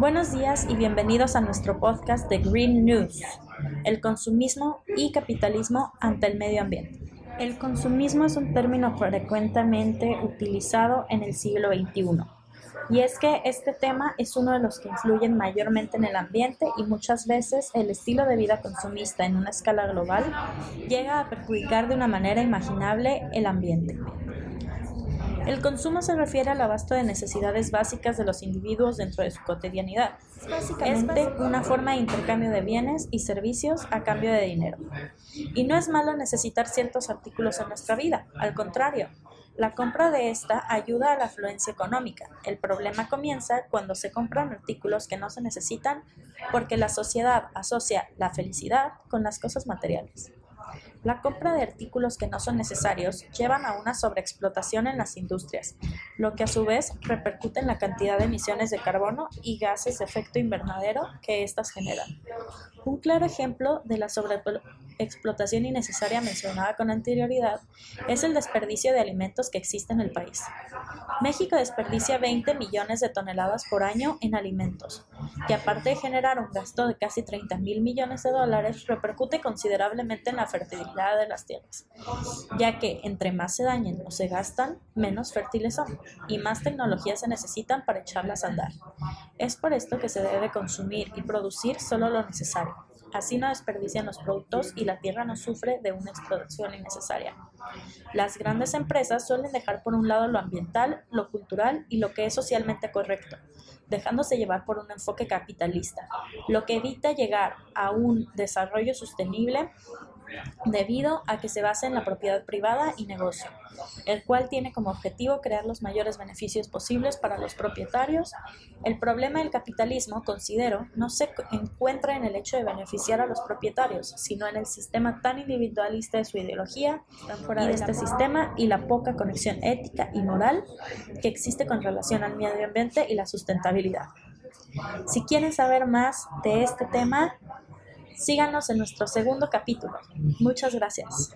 Buenos días y bienvenidos a nuestro podcast de Green News, el consumismo y capitalismo ante el medio ambiente. El consumismo es un término frecuentemente utilizado en el siglo XXI. Y es que este tema es uno de los que influyen mayormente en el ambiente y muchas veces el estilo de vida consumista en una escala global llega a perjudicar de una manera imaginable el ambiente. El consumo se refiere al abasto de necesidades básicas de los individuos dentro de su cotidianidad. Es básicamente una forma de intercambio de bienes y servicios a cambio de dinero. Y no es malo necesitar ciertos artículos en nuestra vida, al contrario, la compra de esta ayuda a la afluencia económica. El problema comienza cuando se compran artículos que no se necesitan porque la sociedad asocia la felicidad con las cosas materiales. La compra de artículos que no son necesarios llevan a una sobreexplotación en las industrias, lo que a su vez repercute en la cantidad de emisiones de carbono y gases de efecto invernadero que éstas generan. Un claro ejemplo de la sobreexplotación innecesaria mencionada con anterioridad es el desperdicio de alimentos que existe en el país. México desperdicia 20 millones de toneladas por año en alimentos, que aparte de generar un gasto de casi 30 mil millones de dólares, repercute considerablemente en la fertilidad de las tierras, ya que entre más se dañen o se gastan, menos fértiles son y más tecnologías se necesitan para echarlas a andar. Es por esto que se debe consumir y producir solo lo necesario. Así no desperdician los productos y la tierra no sufre de una explotación innecesaria. Las grandes empresas suelen dejar por un lado lo ambiental, lo cultural y lo que es socialmente correcto, dejándose llevar por un enfoque capitalista, lo que evita llegar a un desarrollo sostenible debido a que se basa en la propiedad privada y negocio, el cual tiene como objetivo crear los mayores beneficios posibles para los propietarios. El problema del capitalismo, considero, no se encuentra en el hecho de beneficiar a los propietarios, sino en el sistema tan individualista de su ideología y de este sistema y la poca conexión ética y moral que existe con relación al medio ambiente y la sustentabilidad. Si quieren saber más de este tema, Síganos en nuestro segundo capítulo. Muchas gracias.